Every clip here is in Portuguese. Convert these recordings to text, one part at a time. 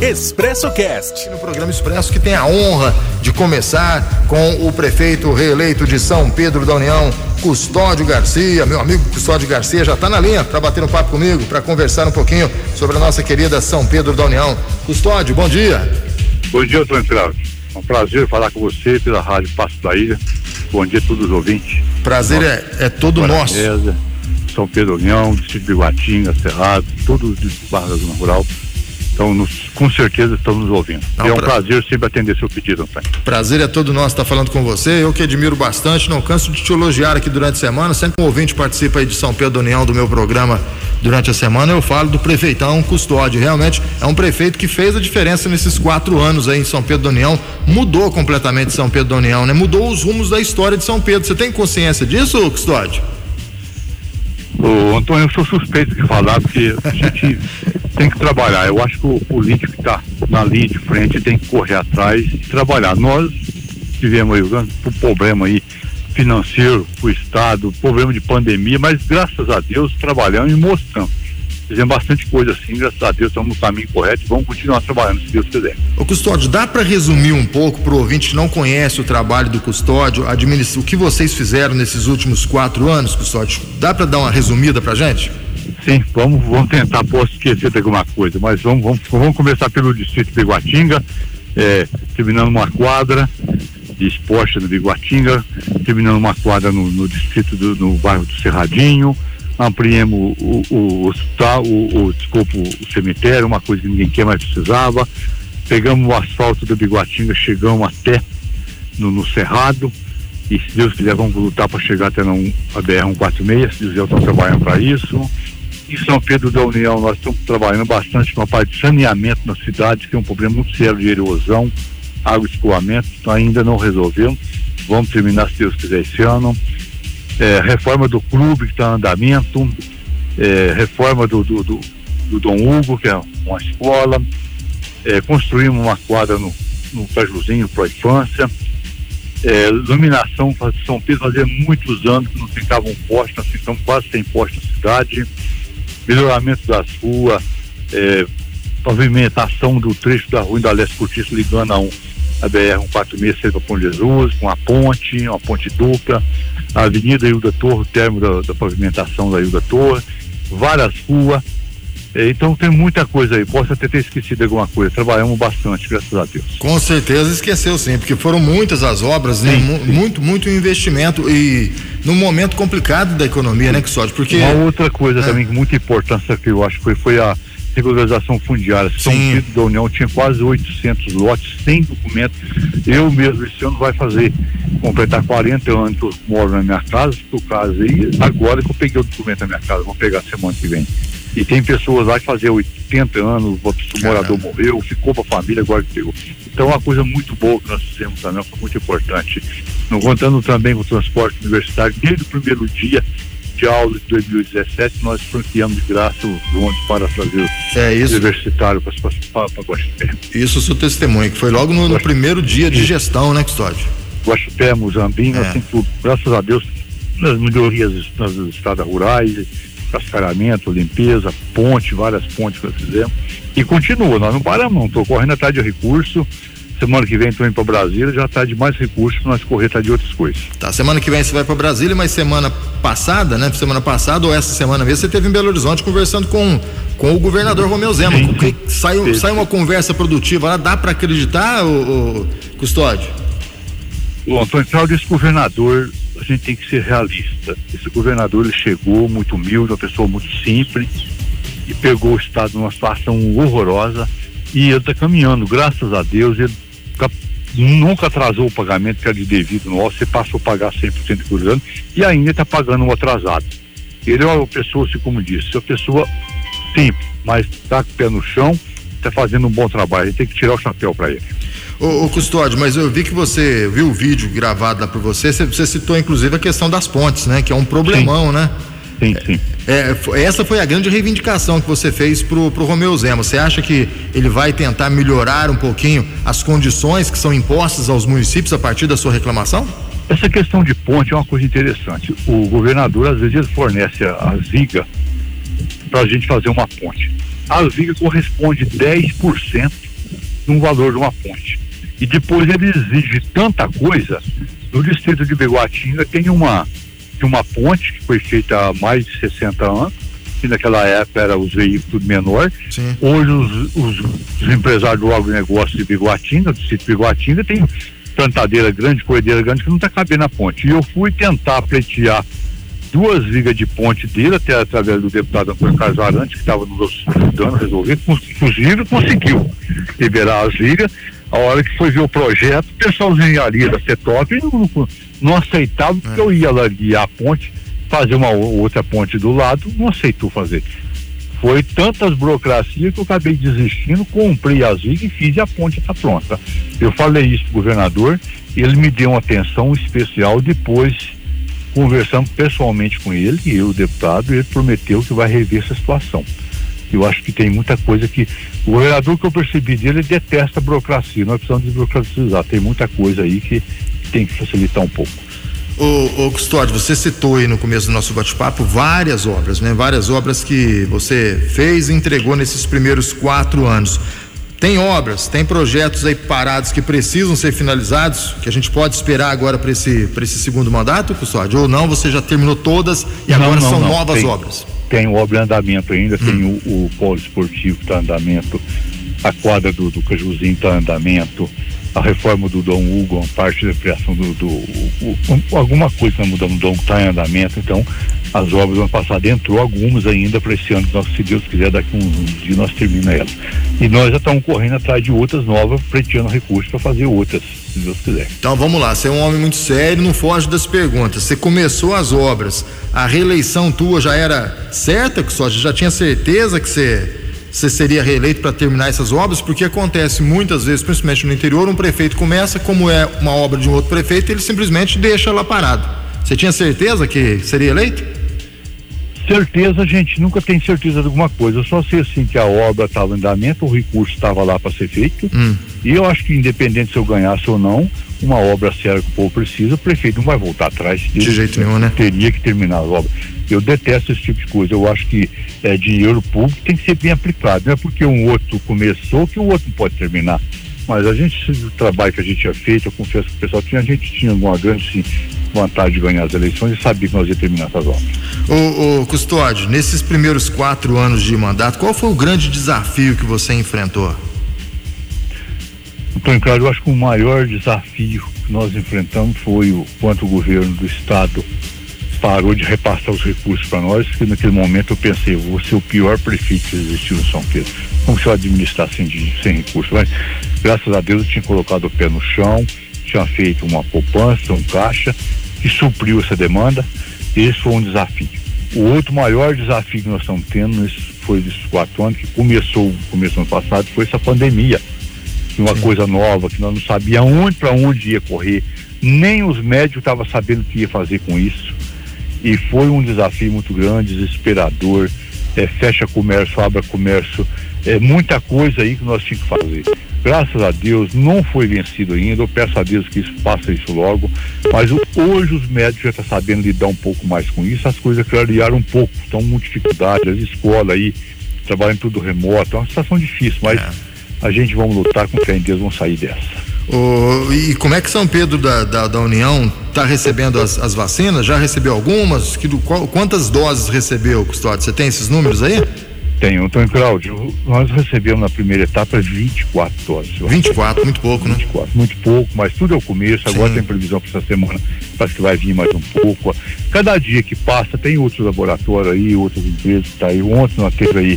Expresso Cast. No programa Expresso que tem a honra de começar com o prefeito reeleito de São Pedro da União, Custódio Garcia. Meu amigo Custódio Garcia já está na linha para bater um papo comigo, para conversar um pouquinho sobre a nossa querida São Pedro da União. Custódio, bom dia. Bom dia, Antônio Flávio. É um prazer falar com você pela Rádio Passo da Ilha. Bom dia a todos os ouvintes. Prazer é, é todo nosso. São Pedro União, Distrito de Guatinga, Cerrado, todos os Barra da Zona Rural então, nos, com certeza estão nos ouvindo. Não, é um pra... prazer sempre atender seu pedido, Antônio. Prazer é todo nosso estar falando com você. Eu que admiro bastante, não canso de te elogiar aqui durante a semana. Sempre um ouvinte participa aí de São Pedro União do meu programa durante a semana. Eu falo do prefeitão Custódio. Realmente é um prefeito que fez a diferença nesses quatro anos aí em São Pedro da União. Mudou completamente São Pedro da União, né? Mudou os rumos da história de São Pedro. Você tem consciência disso, Custódio? Ô, Antônio, eu sou suspeito de falar, porque a gente tem que trabalhar. Eu acho que o político que está na linha de frente tem que correr atrás e trabalhar. Nós tivemos aí um problema aí financeiro, o Estado, problema de pandemia, mas graças a Deus trabalhamos e mostramos. Fizemos bastante coisa assim, graças a Deus estamos no caminho correto e vamos continuar trabalhando, se Deus quiser. O Custódio, dá para resumir um pouco para o ouvinte que não conhece o trabalho do Custódio, o que vocês fizeram nesses últimos quatro anos, Custódio? Dá para dar uma resumida para gente? Sim, vamos, vamos tentar, posso esquecer de alguma coisa, mas vamos, vamos, vamos começar pelo distrito de Iguatinga, é, terminando uma quadra de esporte no Biguatinga, terminando uma quadra no, no distrito do no bairro do Cerradinho, ampliemos o, o, o hospital, o, o, desculpa, o cemitério, uma coisa que ninguém quer mais precisava, pegamos o asfalto do Biguatinga, chegamos até no, no Cerrado, e se Deus quiser vamos lutar para chegar até na a BR-146, se Deus quiser estamos trabalhando para isso. Em São Pedro da União, nós estamos trabalhando bastante com a parte de saneamento na cidade, que é um problema muito sério de erosão, água e escoamento, então ainda não resolvemos. Vamos terminar, se Deus quiser, esse ano. É, reforma do clube que está em andamento, é, reforma do, do, do, do, Dom Hugo, que é uma escola, é, construímos uma quadra no, no Cajuzinho para a infância, é, iluminação, São Pedro fazia muitos anos que não ficava um poste, nós ficamos quase sem poste na cidade melhoramento das ruas, é, pavimentação do trecho da rua da Leste ligando a, um, a BR-146 para Pão Jesus, com a ponte, uma ponte dupla, a Avenida Hilda Torre, o termo da, da pavimentação da Hilda Torre, várias ruas. É, então tem muita coisa aí. Posso até ter esquecido alguma coisa. Trabalhamos bastante, graças a Deus. Com certeza esqueceu sim, porque foram muitas as obras, né? sim, né? sim. muito, muito investimento e num momento complicado da economia, né, que sorte, porque uma outra coisa é. também que muita importância que eu acho que foi, a regularização fundiária. São Pedro da União tinha quase 800 lotes sem documento. Eu mesmo esse ano vai fazer completar 40 anos que eu moro na minha casa, por caso aí, agora que eu peguei o documento da minha casa, vou pegar semana que vem. E tem pessoas lá que faziam 80 anos, o morador morreu, ficou para a família, agora que pegou. Então, é uma coisa muito boa que nós fizemos também, foi muito importante. Não contando também com o transporte universitário, desde o primeiro dia de aula de 2017, nós franqueamos de graça os ônibus para trazer é isso. universitário para, para, para Guaxupé. Isso o seu testemunho, que foi logo no, no primeiro dia de gestão, né, Custódio? Guaxupé, Muzambinho, é. assim tudo. Graças a Deus, nas melhorias nas estradas rurais, cascaramento, limpeza, ponte, várias pontes que nós fizemos. E continua, nós não paramos, não. Estou correndo atrás de recurso. Semana que vem estou indo para Brasília, já está de mais recursos para nós correr atrás de outras coisas. Tá, semana que vem você vai para Brasília, mas semana passada, né? Semana passada ou essa semana mesmo, você teve em Belo Horizonte conversando com, com o governador Romeu Zema. Sim, sim. Saiu, saiu uma conversa produtiva lá, dá para acreditar, o, o Custódio? O Antônio Cláudio, esse governador a gente tem que ser realista. Esse governador ele chegou muito humilde, uma pessoa muito simples e pegou o estado numa situação horrorosa e ele está caminhando, graças a Deus, ele nunca atrasou o pagamento que era de devido nosso, você passou a pagar 100% por ano e ainda está pagando um atrasado. Ele é uma pessoa, assim como disse, é uma pessoa simples, mas está com o pé no chão, está fazendo um bom trabalho, a gente tem que tirar o chapéu para ele. Ô, ô, Custódio, mas eu vi que você viu o vídeo gravado lá por você, você, você citou inclusive a questão das pontes, né? Que é um problemão, sim. né? Sim, sim. É, essa foi a grande reivindicação que você fez pro, pro Romeu Zema. Você acha que ele vai tentar melhorar um pouquinho as condições que são impostas aos municípios a partir da sua reclamação? Essa questão de ponte é uma coisa interessante. O governador, às vezes, fornece a, a ziga para a gente fazer uma ponte. A viga corresponde 10% de um valor de uma ponte. E depois ele exige tanta coisa. No distrito de Beguatinga tem uma, tem uma ponte que foi feita há mais de 60 anos, que naquela época era os veículos tudo menor. Sim. Hoje os, os, os, empresários do agronegócio de Biguatinga, do sítio Biguatinga, tem plantadeira grande, corredeira grande, que não está cabendo na ponte. E eu fui tentar pleitear duas vigas de ponte dele, até através do deputado Antônio Casarante, que estava nos ajudando a resolver, inclusive conseguiu liberar as vigas. A hora que foi ver o projeto, o pessoal de engenharia da CETOP não, não, aceitava, porque eu ia guiar a ponte, fazer uma outra ponte do lado, não aceitou fazer. Foi tantas burocracias que eu acabei desistindo, comprei as vigas e fiz a ponte está pronta. Eu falei isso para o governador, ele me deu uma atenção especial depois conversamos pessoalmente com ele e eu, o deputado, ele prometeu que vai rever essa situação. Eu acho que tem muita coisa que. O governador que eu percebi dele, ele detesta a burocracia. Nós precisamos desburocratizar. Tem muita coisa aí que tem que facilitar um pouco. Ô, ô Custódio, você citou aí no começo do nosso bate-papo várias obras, né? Várias obras que você fez e entregou nesses primeiros quatro anos. Tem obras, tem projetos aí parados que precisam ser finalizados, que a gente pode esperar agora para esse, esse segundo mandato, Custódio? Ou não, você já terminou todas e não, agora não, são não. novas tem, obras? Tem obra em andamento ainda, hum. tem o, o polo esportivo que está em andamento, a quadra do, do Cajuzinho está em andamento, a reforma do Dom Hugo, a parte da criação do, do o, o, alguma coisa que nós mudamos do Dom está em andamento, então as obras do ano passado entrou algumas ainda para esse ano, nós, se Deus quiser, daqui uns um dias nós termina elas. E nós já estamos correndo atrás de outras novas, preteando recursos para fazer outras, se Deus quiser. Então vamos lá, você é um homem muito sério, não foge das perguntas. Você começou as obras, a reeleição tua já era certa, que só já tinha certeza que você você seria reeleito para terminar essas obras, porque acontece muitas vezes, principalmente no interior, um prefeito começa, como é uma obra de um outro prefeito, ele simplesmente deixa lá parado. Você tinha certeza que seria eleito? Certeza, gente nunca tem certeza de alguma coisa. Eu só sei assim que a obra estava em andamento, o recurso estava lá para ser feito. Hum. E eu acho que independente se eu ganhasse ou não, uma obra séria que o povo precisa, o prefeito não vai voltar atrás. De jeito nenhum, né? Teria que terminar a obra. Eu detesto esse tipo de coisa. Eu acho que é, dinheiro público tem que ser bem aplicado. Não é porque um outro começou que o outro não pode terminar. Mas a gente, o trabalho que a gente tinha feito, eu confesso que o pessoal tinha, a gente tinha uma grande sim, vontade de ganhar as eleições e sabia que nós ia terminar essas obras. Ô, ô Custódio, nesses primeiros quatro anos de mandato, qual foi o grande desafio que você enfrentou? Então, claro, eu acho que o maior desafio que nós enfrentamos foi o quanto o governo do estado parou de repassar os recursos para nós, que naquele momento eu pensei, vou ser o pior prefeito que existiu no São Pedro. Como se eu administrar sem, sem recursos? Mas, graças a Deus, eu tinha colocado o pé no chão, tinha feito uma poupança, um caixa, que supriu essa demanda. Esse foi um desafio. O outro maior desafio que nós estamos tendo foi desses quatro anos, que começou, começou ano passado, foi essa pandemia. Uma coisa nova, que nós não sabíamos onde para onde ia correr, nem os médicos estavam sabendo o que ia fazer com isso. E foi um desafio muito grande, desesperador. É, fecha comércio, abre comércio, é muita coisa aí que nós tínhamos que fazer. Graças a Deus não foi vencido ainda. Eu peço a Deus que isso faça isso logo. Mas hoje os médicos já estão tá sabendo lidar um pouco mais com isso. As coisas clarearam um pouco. Estão com dificuldade. As escolas aí trabalham tudo remoto. É uma situação difícil, mas é. A gente vamos lutar com fé em Deus, vamos sair dessa. Oh, e como é que São Pedro da, da, da União está recebendo as, as, vacinas? Já recebeu algumas? Que, qual, quantas doses recebeu, Custódio? Você tem esses números aí? Tenho, então, Cláudio, nós recebemos na primeira etapa 24 doses. 24, muito pouco, 24, né? muito pouco, mas tudo é o começo, Sim. agora tem previsão para essa semana, parece que vai vir mais um pouco. Cada dia que passa, tem outros laboratórios aí, outras empresas que tá aí. Ontem nós teve aí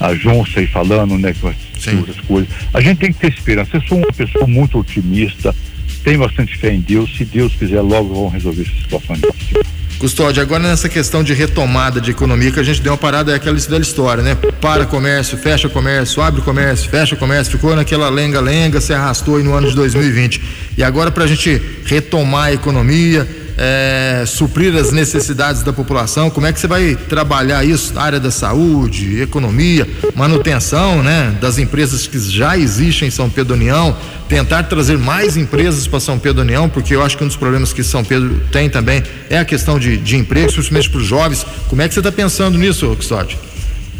a Johnson falando, né, com outras coisas. A gente tem que ter esperança. Eu sou uma pessoa muito otimista, tenho bastante fé em Deus. Se Deus quiser, logo vão resolver essa situação. Custódio, agora nessa questão de retomada de economia que a gente deu uma parada, é aquela velha história, né? Para comércio, fecha comércio, abre comércio, fecha comércio, ficou naquela lenga-lenga, se arrastou aí no ano de 2020. E agora para a gente retomar a economia, é, suprir as necessidades da população, como é que você vai trabalhar isso na área da saúde, economia, manutenção, né? Das empresas que já existem em São Pedro União, tentar trazer mais empresas para São Pedro União, porque eu acho que um dos problemas que São Pedro tem também é a questão de, de emprego, principalmente para os jovens. Como é que você está pensando nisso, Custódio?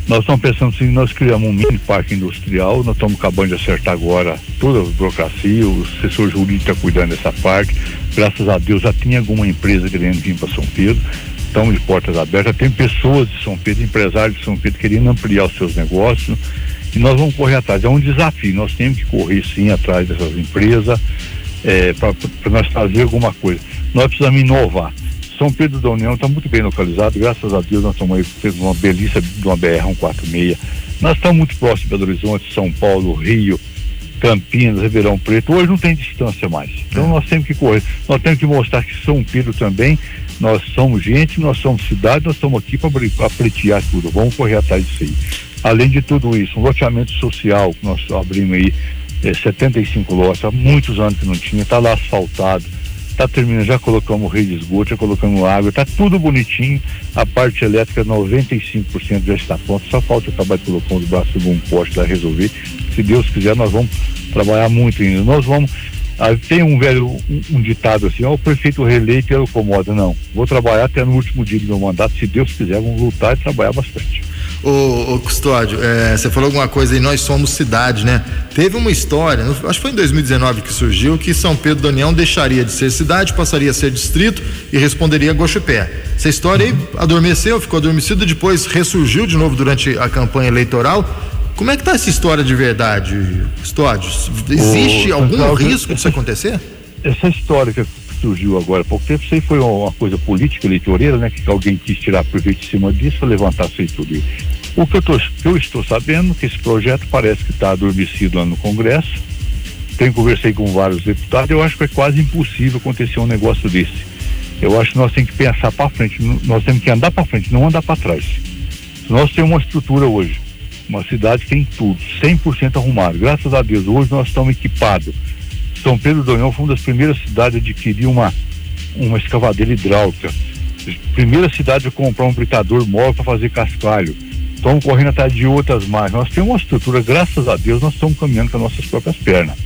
Nós estamos pensando assim, nós criamos um mini parque industrial, nós estamos acabando de acertar agora toda a burocracia, o assessor jurídico está cuidando dessa parte. Graças a Deus já tinha alguma empresa querendo vir para São Pedro, estamos de portas abertas, tem pessoas de São Pedro, empresários de São Pedro querendo ampliar os seus negócios e nós vamos correr atrás. É um desafio, nós temos que correr sim atrás dessas empresas é, para nós fazer alguma coisa. Nós precisamos inovar. São Pedro da União está muito bem localizado, graças a Deus nós estamos aí fazendo uma belícia de uma BR-146. Nós estamos muito próximos de Belo Horizonte, São Paulo, Rio, Campinas, Ribeirão Preto. Hoje não tem distância mais. Então é. nós temos que correr. Nós temos que mostrar que São Pedro também, nós somos gente, nós somos cidade, nós estamos aqui para pleitear tudo. Vamos correr atrás disso aí. Além de tudo isso, um loteamento social que nós abrimos aí, é, 75 lotes, há muitos anos que não tinha, está lá asfaltado Está terminando, já colocamos rede de esgoto, já colocamos água, está tudo bonitinho. A parte elétrica, 95% já está pronta, só falta acabar de colocar os braços de um poste para resolver. Se Deus quiser, nós vamos trabalhar muito ainda. Nós vamos. Ah, tem um velho um, um ditado assim, ó, o prefeito reeleito é o comoda. Não, vou trabalhar até no último dia do meu mandato, se Deus quiser, vamos lutar e trabalhar bastante. Ô, ô Custódio, é, você falou alguma coisa aí, nós somos cidade, né? Teve uma história, acho que foi em 2019 que surgiu, que São Pedro da União deixaria de ser cidade, passaria a ser distrito e responderia a Gochupé. Essa história aí adormeceu, ficou adormecida, depois ressurgiu de novo durante a campanha eleitoral. Como é que tá essa história de verdade, Custódio? Existe ô, algum risco disso acontecer? Essa história que surgiu agora há pouco tempo, isso aí foi uma coisa política, eleitoreira, né? Que alguém quis tirar proveito de cima disso levantar isso aí tudo. O que eu, tô, eu estou sabendo que esse projeto parece que está adormecido lá no Congresso. Tenho conversei com vários deputados, eu acho que é quase impossível acontecer um negócio desse. Eu acho que nós temos que pensar para frente, nós temos que andar para frente, não andar para trás. Nós temos uma estrutura hoje, uma cidade tem tudo, 100% arrumado. Graças a Deus, hoje nós estamos equipados são Pedro do União foi uma das primeiras cidades a adquirir uma, uma escavadeira hidráulica. Primeira cidade a comprar um britador móvel para fazer cascalho. Estamos correndo atrás de outras mais. Nós temos uma estrutura, graças a Deus, nós estamos caminhando com as nossas próprias pernas.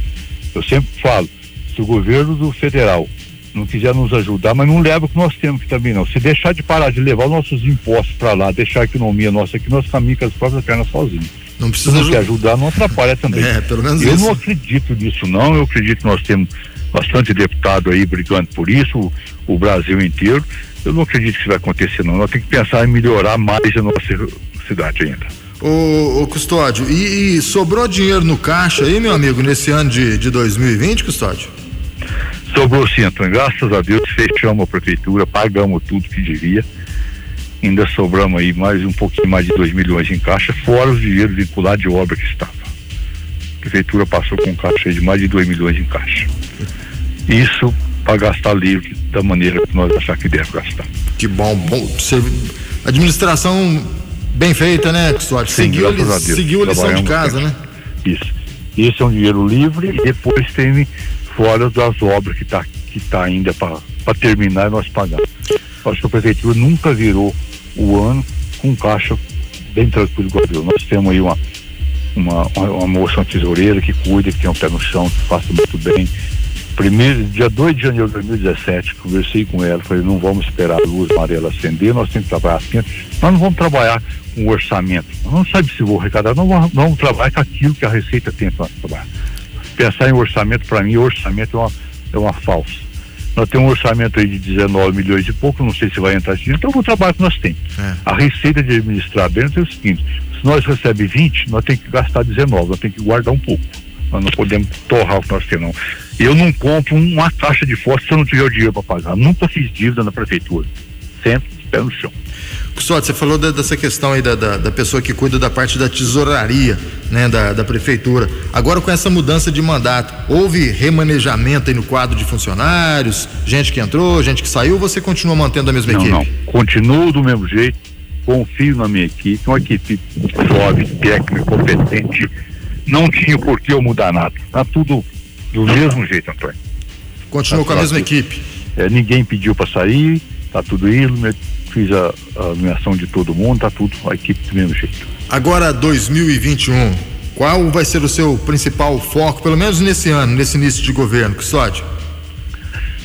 Eu sempre falo, se o governo do federal não quiser nos ajudar, mas não leva o que nós temos aqui também não. Se deixar de parar de levar os nossos impostos para lá, deixar a economia nossa aqui, nós caminhamos com as próprias pernas sozinhos. Não precisa ajudar. ajudar, não atrapalha também. É, pelo menos Eu isso. não acredito nisso, não. Eu acredito que nós temos bastante deputado aí brigando por isso, o, o Brasil inteiro. Eu não acredito que isso vai acontecer, não. Nós temos que pensar em melhorar mais a nossa cidade ainda. Ô, ô Custódio, e, e, sobrou dinheiro no caixa aí, meu amigo, nesse ano de, de 2020, Custódio? Sobrou sim, Antônio. Graças a Deus fechamos a prefeitura, pagamos tudo que devia ainda sobramos aí mais um pouquinho mais de 2 milhões em caixa, fora os dinheiros vinculados de obra que estava. A prefeitura passou com caixa de mais de 2 milhões em caixa. Isso para gastar livre da maneira que nós achar que deve gastar. Que bom, bom. Administração bem feita, né, Custódio? Seguiu, a, Deus, seguiu a lição de casa, né? Isso. Esse é um dinheiro livre e depois tem fora das obras que está que tá ainda para terminar e nós pagar. Acho que a prefeitura nunca virou o ano com caixa bem tranquilo igual eu. Nós temos aí uma, uma, uma, uma moça, uma tesoureira que cuida, que tem um pé no chão, que faz muito bem. Primeiro, dia 2 de janeiro de 2017, conversei com ela, falei, não vamos esperar a luz amarela acender, nós temos que trabalhar assim. Nós não vamos trabalhar com orçamento. Nós não sabemos se vou arrecadar, não vamos, vamos trabalhar com aquilo que a Receita tem para trabalhar. Pensar em orçamento, para mim, orçamento é uma, é uma falsa. Nós temos um orçamento aí de 19 milhões e pouco, não sei se vai entrar assim, então o trabalho que nós temos. É. A receita de administrar bem é o seguinte, se nós recebemos 20, nós temos que gastar 19, nós temos que guardar um pouco. Nós não podemos torrar o que nós temos, não. Eu não compro uma caixa de fósforo se eu não tiver o dinheiro para pagar. Nunca fiz dívida na prefeitura. Sempre pé no chão. Custódio, você falou dessa questão aí da, da, da, pessoa que cuida da parte da tesouraria, né, da, da prefeitura. Agora com essa mudança de mandato, houve remanejamento aí no quadro de funcionários, gente que entrou, gente que saiu, ou você continua mantendo a mesma não, equipe? Não, continuo do mesmo jeito, confio na minha equipe, uma equipe jovem, técnica, competente, não tinha por que eu mudar nada, tá tudo do mesmo jeito, Antônio. Continua tá com a mesma equipe? É, ninguém pediu para sair, tá tudo indo, fiz a, a nomeação de todo mundo, tá tudo, a equipe do mesmo jeito. Agora 2021, qual vai ser o seu principal foco, pelo menos nesse ano, nesse início de governo, Custódio?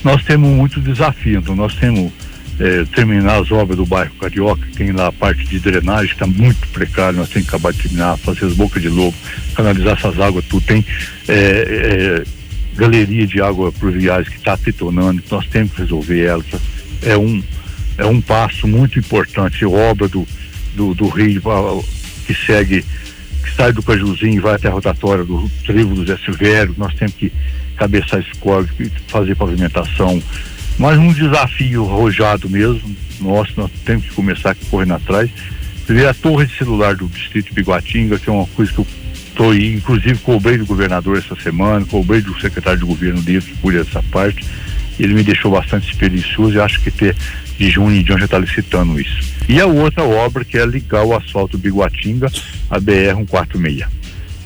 Nós temos muito desafio, então nós temos é, terminar as obras do bairro Carioca, tem lá a parte de drenagem, está muito precário, nós temos que acabar de terminar, fazer as bocas de lobo, canalizar essas águas, tudo. Tem é, é, galeria de água pluviais que está apitonando, nós temos que resolver ela. É um, é um passo muito importante, obra do, do, do rio que segue, que sai do Cajuzinho e vai até a rotatória do Trigo do Zé Silvério, nós temos que cabeçar esse córrego, fazer pavimentação, mas um desafio arrojado mesmo, nosso, nós temos que começar a correr atrás. Ver a torre de celular do distrito de Biguatinga, que é uma coisa que eu estou inclusive cobrei do governador essa semana, cobrei do secretário de governo dele que cuida dessa parte. Ele me deixou bastante esperançoso e acho que ter de junho em diante já está licitando isso. E a outra obra que é ligar o asfalto Biguatinga à BR 146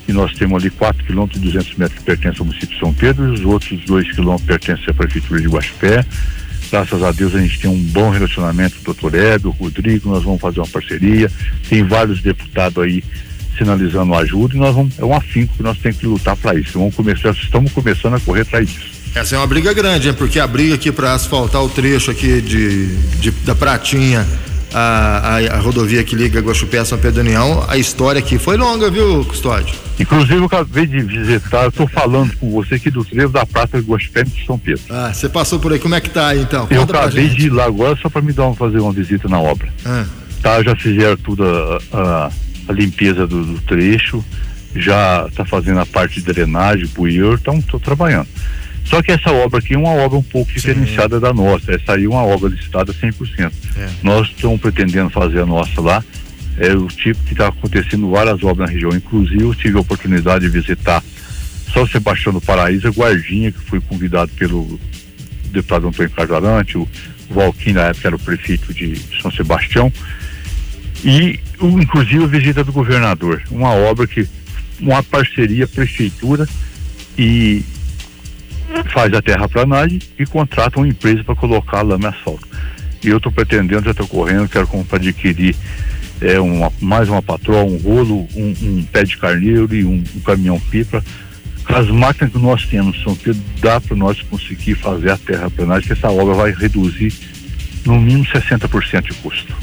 e nós temos ali 4 quilômetros e 200 metros que pertencem ao município de São Pedro e os outros 2 quilômetros pertencem à prefeitura de Guaxupé. Graças a Deus a gente tem um bom relacionamento com o doutor Edo, o Rodrigo, nós vamos fazer uma parceria. Tem vários deputados aí sinalizando ajuda e nós vamos, é um afinco que nós temos que lutar para isso. Vamos começar, estamos começando a correr atrás disso. Essa é uma briga grande, hein? porque a briga aqui para asfaltar o trecho aqui de, de da Pratinha a, a, a, rodovia que liga Guaxupé a São Pedro União, a história aqui foi longa, viu, Custódio? Inclusive, eu acabei de visitar, estou falando com você aqui do trevo da Praça de Guaxupé de São Pedro. Ah, você passou por aí, como é que tá aí, então? Conta eu acabei de ir lá agora só para me dar uma, fazer uma visita na obra. Ah. Tá, já fizeram tudo a, a, a limpeza do, do, trecho, já está fazendo a parte de drenagem, bueiro, então estou trabalhando. Só que essa obra aqui é uma obra um pouco diferenciada da nossa. Essa aí é uma obra licitada 100%. É. Nós estamos pretendendo fazer a nossa lá. É o tipo que está acontecendo várias obras na região. Inclusive, eu tive a oportunidade de visitar São Sebastião do Paraíso, Guardinha, que foi convidado pelo deputado Antônio Cajarante, o Valquim, na época, era o prefeito de São Sebastião. E, inclusive, a visita do governador. Uma obra que, uma parceria prefeitura e faz a terraplanagem e contrata uma empresa para colocar lama e asfalto. E eu estou pretendendo, já estou correndo, quero adquirir é, uma, mais uma patroa, um rolo, um, um, pé de carneiro e um, um caminhão pipa. As máquinas que nós temos são que dá para nós conseguir fazer a terraplanagem, que essa obra vai reduzir no mínimo 60% de custo.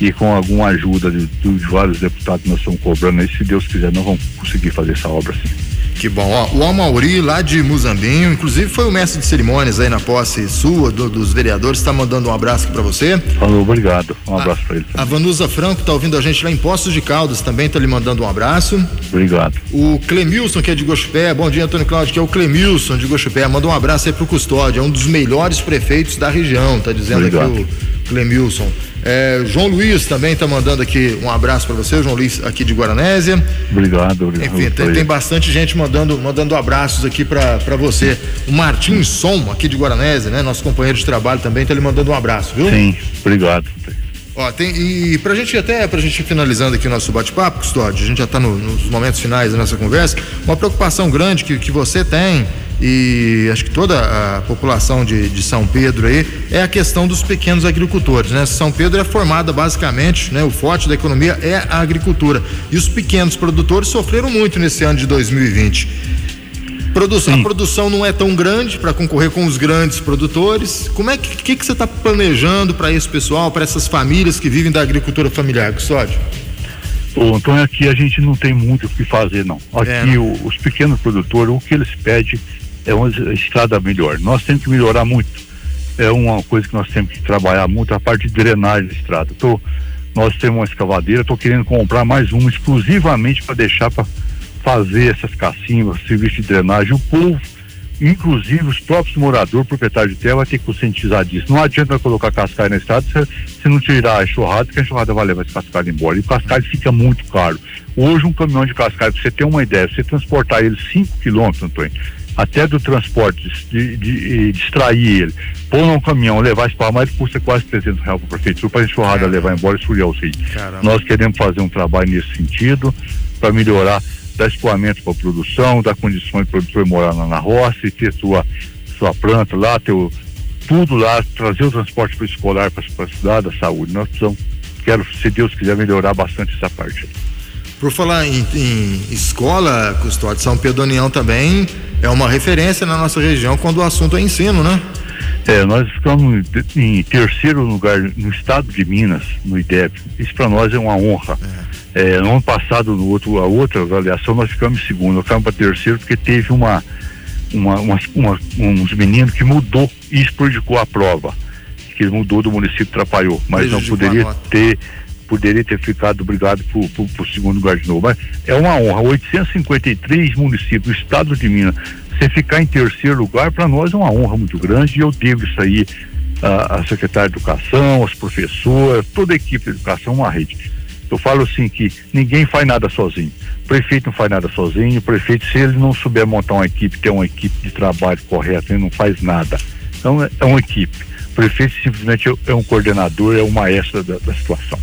E com alguma ajuda de, de vários deputados que nós estamos cobrando aí, se Deus quiser, nós vamos conseguir fazer essa obra sim. Que bom. Ó, o Amauri, lá de Muzambinho, inclusive foi o mestre de cerimônias aí na posse sua, do, dos vereadores, está mandando um abraço aqui para você. Falou, obrigado. Um abraço para ele. Também. A Vanusa Franco está ouvindo a gente lá em Postos de Caldas também, está lhe mandando um abraço. Obrigado. O Clemilson, que é de Gochupé, bom dia, Antônio Cláudio, que é o Clemilson de Gochupé, manda um abraço aí pro Custódio, é um dos melhores prefeitos da região, tá dizendo obrigado. aqui o Clemilson. É, João Luiz também está mandando aqui um abraço para você, João Luiz aqui de Guaranésia. Obrigado, obrigado. Enfim, tem, tem, bastante gente mandando, mandando abraços aqui para você. O Martim Som, aqui de Guaranésia, né? Nosso companheiro de trabalho também, está lhe mandando um abraço, viu? Sim, obrigado. Ó, tem, e pra gente até, pra gente finalizando aqui o nosso bate-papo, Custódio, a gente já está no, nos momentos finais da nossa conversa, uma preocupação grande que, que você tem e acho que toda a população de, de São Pedro aí é a questão dos pequenos agricultores, né? São Pedro é formada basicamente, né? O forte da economia é a agricultura e os pequenos produtores sofreram muito nesse ano de 2020. Produção, a produção não é tão grande para concorrer com os grandes produtores. Como é que, que, que você está planejando para esse pessoal, para essas famílias que vivem da agricultura familiar, Custódio? Ô, Antônio, aqui a gente não tem muito o que fazer, não. Aqui é, o, os pequenos produtores, o que eles pedem é uma estrada melhor. Nós temos que melhorar muito. É uma coisa que nós temos que trabalhar muito, a parte de drenagem da estrada. Tô, nós temos uma escavadeira, estou querendo comprar mais uma exclusivamente para deixar para fazer essas cacimbas, serviço de drenagem. O povo, inclusive os próprios moradores, proprietários de terra, vai ter que conscientizar disso. Não adianta colocar cascalho na estrada se, se não tirar a enxurrada, que a enxurrada vai levar esse cascalho embora. E o cascalho fica muito caro. Hoje, um caminhão de cascalho, para você ter uma ideia, você transportar ele 5 quilômetros, Antônio, até do transporte, de, de, de extrair ele, pôr num caminhão, levar esse para mais, custa quase 300 reais para a prefeitura para a enxurrada levar embora e esfoliar o rio. Nós queremos fazer um trabalho nesse sentido para melhorar dar escoamento para a produção, dar condições para o produtor morar na, na roça e ter sua, sua planta lá, ter o, tudo lá, trazer o transporte para escolar para a cidade, a saúde. Nós precisamos, quero, se Deus quiser, melhorar bastante essa parte. Por falar em, em escola, Custódio, São Pedro União também é uma referência na nossa região quando o assunto é ensino, né? É, nós ficamos em terceiro lugar no estado de Minas, no IDEP. Isso para nós é uma honra. É. É, no ano passado, no outro, a outra avaliação, nós ficamos em segundo. Nós ficamos para terceiro porque teve uma, uma, uma, uma, uns meninos que mudou e prejudicou a prova. Que mudou do município, atrapalhou. Mas não poderia ter poderia ter ficado obrigado por, por, por segundo lugar de novo. Mas é uma honra. 853 municípios do estado de Minas você ficar em terceiro lugar, para nós é uma honra muito grande e eu devo isso aí à, à secretária de Educação, aos professores, toda a equipe de educação, uma rede. Eu falo assim que ninguém faz nada sozinho. O prefeito não faz nada sozinho, o prefeito, se ele não souber montar uma equipe, ter uma equipe de trabalho correta, ele não faz nada. Então é, é uma equipe. O prefeito simplesmente é um coordenador, é um maestro da, da situação.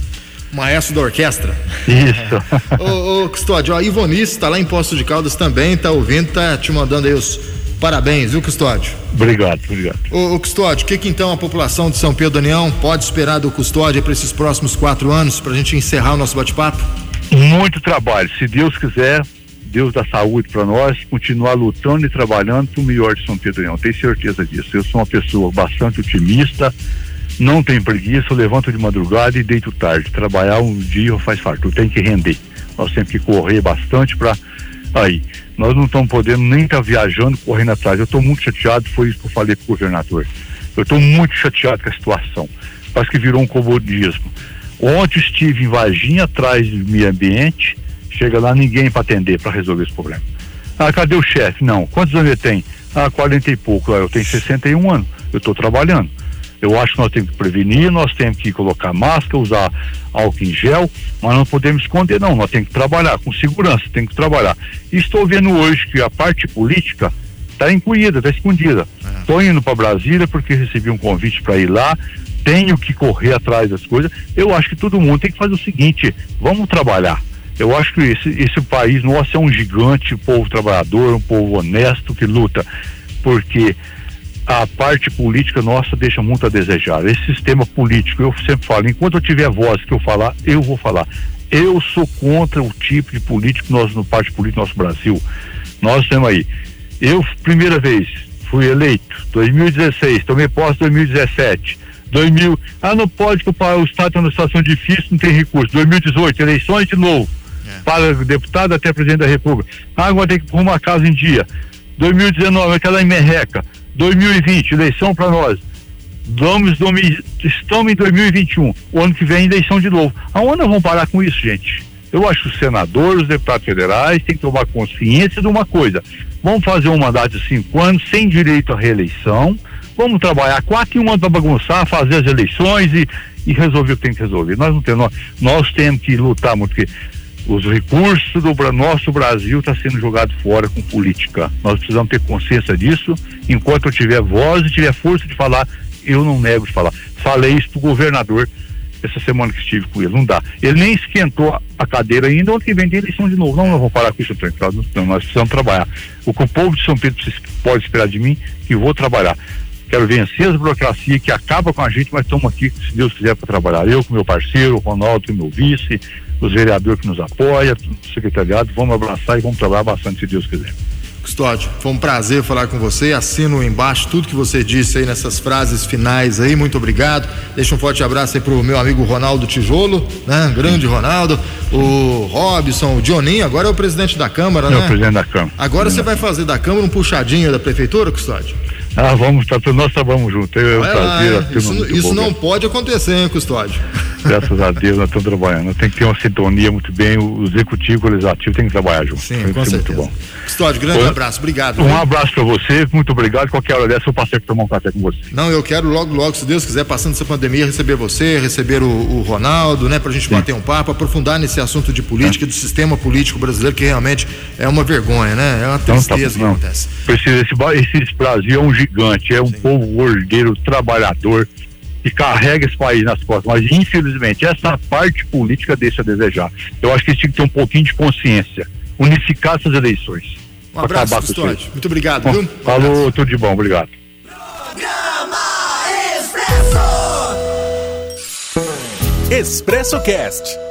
Maestro da orquestra. Isso. ô, ô Custódio, ó, Ivonice está lá em Poço de Caldas também, tá ouvindo, tá te mandando aí os parabéns, viu, Custódio? Obrigado, obrigado. Ô, ô Custódio, o que, que então a população de São Pedro União pode esperar do Custódio para esses próximos quatro anos, para a gente encerrar o nosso bate-papo? Muito trabalho, se Deus quiser, Deus dá saúde para nós, continuar lutando e trabalhando para o melhor de São Pedro União, tenho certeza disso. Eu sou uma pessoa bastante otimista, não tenho preguiça, eu levanto de madrugada e deito tarde. Trabalhar um dia faz fartura, tem que render. Nós temos que correr bastante para aí. Nós não estamos podendo nem estar tá viajando, correndo atrás. Eu estou muito chateado, foi isso que eu falei para o governador. Eu estou muito chateado com a situação. Parece que virou um comodismo. Ontem estive em Varginha, atrás do meio ambiente, chega lá ninguém para atender, para resolver esse problema. Ah, cadê o chefe? Não. Quantos anos ele tem? Ah, 40 e pouco. Ah, eu tenho 61 anos. Eu estou trabalhando. Eu acho que nós temos que prevenir, nós temos que colocar máscara, usar álcool em gel, mas não podemos esconder, não. Nós temos que trabalhar com segurança, temos que trabalhar. E estou vendo hoje que a parte política está incluída, está escondida. Estou indo para Brasília porque recebi um convite para ir lá, tenho que correr atrás das coisas. Eu acho que todo mundo tem que fazer o seguinte: vamos trabalhar. Eu acho que esse, esse país nosso é um gigante, um povo trabalhador, um povo honesto que luta. Porque a parte política nossa deixa muito a desejar. Esse sistema político, eu sempre falo, enquanto eu tiver voz que eu falar, eu vou falar. Eu sou contra o tipo de político nós, no parte político nosso Brasil. Nós temos aí. Eu, primeira vez, fui eleito, 2016, tomei posse 2017. 2000, ah, não pode que o Estado está numa situação difícil, não tem recurso. 2018, eleições de novo. É. Para deputado até presidente da República. Ah, agora tem que arrumar a casa em dia. 2019, aquela merreca. 2020, eleição para nós. Vamos, estamos em 2021. O ano que vem, eleição de novo. Aonde vamos parar com isso, gente? Eu acho que os senadores, os deputados federais têm que tomar consciência de uma coisa. Vamos fazer um mandato de cinco anos sem direito à reeleição. Vamos trabalhar quatro e um ano para bagunçar, fazer as eleições e, e resolver o que tem que resolver. Nós não temos, nós, nós temos que lutar muito, porque os recursos do nosso Brasil está sendo jogado fora com política. Nós precisamos ter consciência disso. Enquanto eu tiver voz e tiver força de falar, eu não nego de falar. Falei isso para o governador essa semana que estive com ele. Não dá. Ele nem esquentou a cadeira ainda, ontem vem tem eleição de novo. Não, não vou parar com isso, não, nós precisamos trabalhar. O que o povo de São Pedro pode esperar de mim, que vou trabalhar. Quero vencer as burocracias que acaba com a gente, mas estamos aqui, se Deus quiser, para trabalhar. Eu com meu parceiro, o Ronaldo, meu vice, os vereadores que nos apoiam, o secretariado, vamos abraçar e vamos trabalhar bastante, se Deus quiser. Custódio, foi um prazer falar com você. Assino embaixo tudo que você disse aí nessas frases finais aí. Muito obrigado. Deixa um forte abraço aí pro meu amigo Ronaldo Tijolo, né? Grande Ronaldo, o Robson, o Dioninho, agora é o presidente da Câmara, né? É o presidente da Câmara. Agora você vai fazer da Câmara um puxadinho da prefeitura, Custódio? Ah, vamos, tá, nós trabalhamos juntos. Eu, Vai prazer, lá, isso, isso não pode acontecer, hein, Custódio? Graças a Deus, nós estamos trabalhando. Tem que ter uma sintonia muito bem, o executivo e o legislativo tem que trabalhar junto. Sim, tem com certeza. Muito bom. Custódio, grande abraço, obrigado. Um viu? abraço para você, muito obrigado. Qualquer hora dessa eu passei para tomar um café com você. Não, eu quero logo, logo, se Deus quiser, passando essa pandemia, receber você, receber o, o Ronaldo, né, pra gente Sim. bater um papo, aprofundar nesse assunto de política, é. do sistema político brasileiro, que realmente é uma vergonha, né? É uma tristeza não, tá, que acontece. Esse, esse Brasil é um gigante, é um Sim povo ordeiro, trabalhador, que carrega esse país nas costas. Mas, infelizmente, essa parte política deixa a desejar. Eu acho que eles tinham que ter um pouquinho de consciência, unificar essas eleições. Um abraço, Custódio. Muito obrigado, bom, viu? Um falou, abraço. tudo de bom, obrigado. Expresso Cast